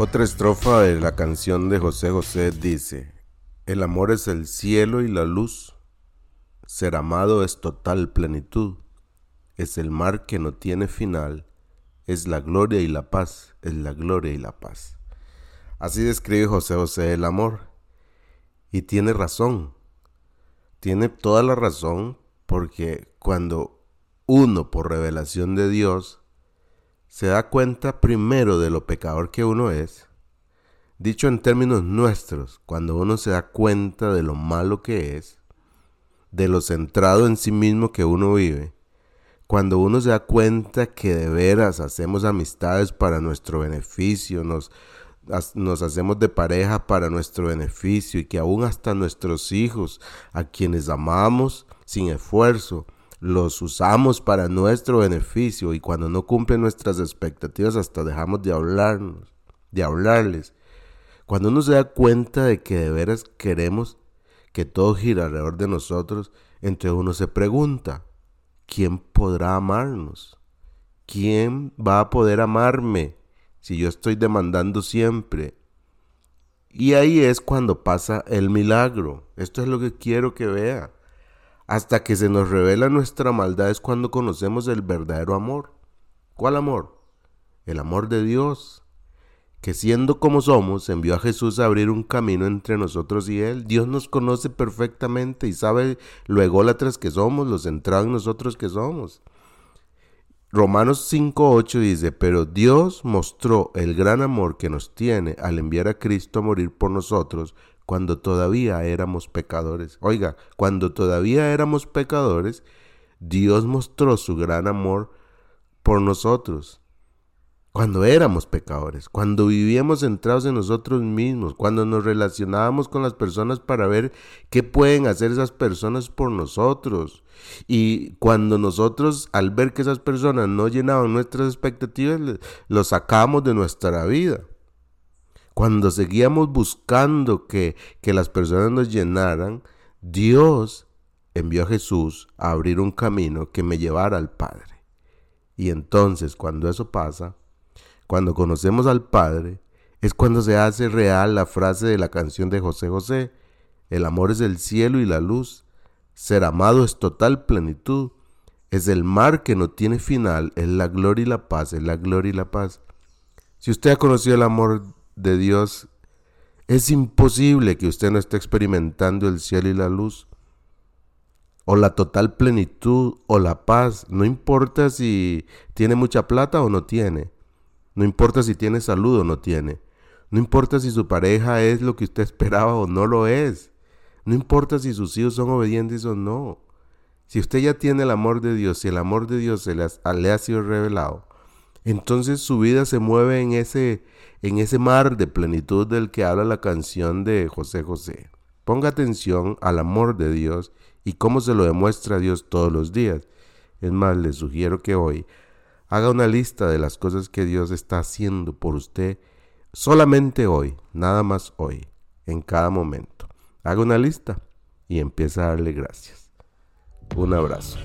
Otra estrofa de la canción de José José dice, El amor es el cielo y la luz, ser amado es total plenitud, es el mar que no tiene final, es la gloria y la paz, es la gloria y la paz. Así describe José José el amor. Y tiene razón, tiene toda la razón porque cuando uno por revelación de Dios se da cuenta primero de lo pecador que uno es, dicho en términos nuestros, cuando uno se da cuenta de lo malo que es, de lo centrado en sí mismo que uno vive, cuando uno se da cuenta que de veras hacemos amistades para nuestro beneficio, nos, hacemos de pareja para nuestro beneficio y que aún hasta nuestros hijos, a quienes amamos sin esfuerzo, los usamos para nuestro beneficio y cuando no cumplen nuestras expectativas hasta dejamos de hablarnos, de hablarles. Cuando uno se da cuenta de que de veras queremos que todo gira alrededor de nosotros, entre uno se pregunta, ¿quién podrá amarnos? ¿Quién va a poder amarme si yo estoy demandando siempre? Y ahí es cuando pasa el milagro. Esto es lo que quiero que vea. Hasta que se nos revela nuestra maldad es cuando conocemos el verdadero amor. ¿Cuál amor? El amor de Dios, que siendo como somos, envió a Jesús a abrir un camino entre nosotros y Él. Dios nos conoce perfectamente y sabe lo ególatras que somos, lo centrado en nosotros que somos. Romanos 5.8 dice, pero Dios mostró el gran amor que nos tiene al enviar a Cristo a morir por nosotros cuando todavía éramos pecadores. Oiga, cuando todavía éramos pecadores, Dios mostró su gran amor por nosotros. Cuando éramos pecadores, cuando vivíamos centrados en nosotros mismos, cuando nos relacionábamos con las personas para ver qué pueden hacer esas personas por nosotros. Y cuando nosotros, al ver que esas personas no llenaban nuestras expectativas, los sacamos de nuestra vida cuando seguíamos buscando que, que las personas nos llenaran, Dios envió a Jesús a abrir un camino que me llevara al Padre. Y entonces cuando eso pasa, cuando conocemos al Padre, es cuando se hace real la frase de la canción de José José, el amor es el cielo y la luz, ser amado es total plenitud, es el mar que no tiene final, es la gloria y la paz, es la gloria y la paz. Si usted ha conocido el amor de Dios, es imposible que usted no esté experimentando el cielo y la luz, o la total plenitud, o la paz. No importa si tiene mucha plata o no tiene. No importa si tiene salud o no tiene. No importa si su pareja es lo que usted esperaba o no lo es. No importa si sus hijos son obedientes o no. Si usted ya tiene el amor de Dios, si el amor de Dios se le ha sido revelado, entonces su vida se mueve en ese, en ese mar de plenitud del que habla la canción de José José. Ponga atención al amor de Dios y cómo se lo demuestra Dios todos los días. Es más, le sugiero que hoy haga una lista de las cosas que Dios está haciendo por usted solamente hoy, nada más hoy, en cada momento. Haga una lista y empieza a darle gracias. Un abrazo.